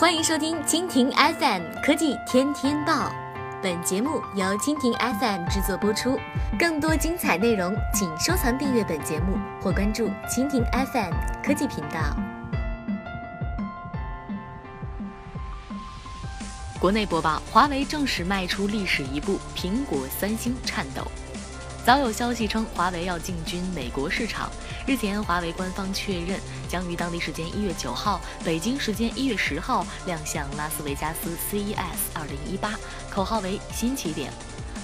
欢迎收听蜻蜓 FM 科技天天报，本节目由蜻蜓 FM 制作播出。更多精彩内容，请收藏订阅本节目或关注蜻蜓 FM 科技频道。国内播报：华为正式迈出历史一步，苹果、三星颤抖。早有消息称，华为要进军美国市场。日前，华为官方确认将于当地时间一月九号、北京时间一月十号亮相拉斯维加斯 CES 二零一八，口号为“新起点”，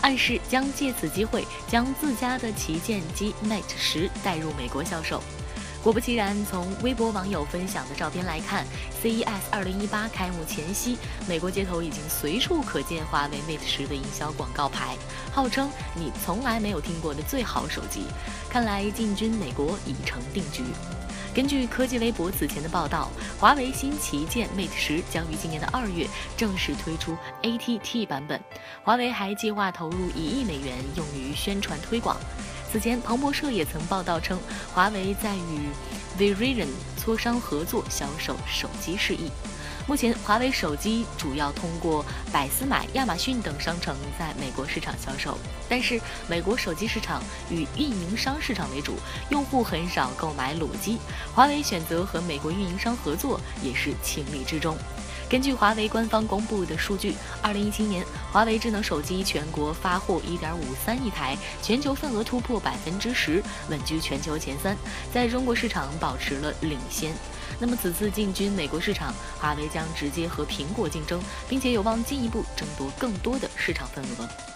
暗示将借此机会将自家的旗舰机 Mate 十带入美国销售。果不其然，从微博网友分享的照片来看，CES 2018开幕前夕，美国街头已经随处可见华为 Mate 十的营销广告牌，号称你从来没有听过的最好手机。看来进军美国已成定局。根据科技微博此前的报道，华为新旗舰 Mate 十将于今年的二月正式推出 ATT 版本，华为还计划投入一亿美元用于宣传推广。此前，彭博社也曾报道称，华为在与 Verizon 磋商合作销售手机事宜。目前，华为手机主要通过百思买、亚马逊等商城在美国市场销售，但是美国手机市场与运营商市场为主，用户很少购买裸机。华为选择和美国运营商合作也是情理之中。根据华为官方公布的数据，二零一七年华为智能手机全国发货一点五三亿台，全球份额突破百分之十，稳居全球前三，在中国市场保持了领先。那么此次进军美国市场，华为将直接和苹果竞争，并且有望进一步争夺更多的市场份额。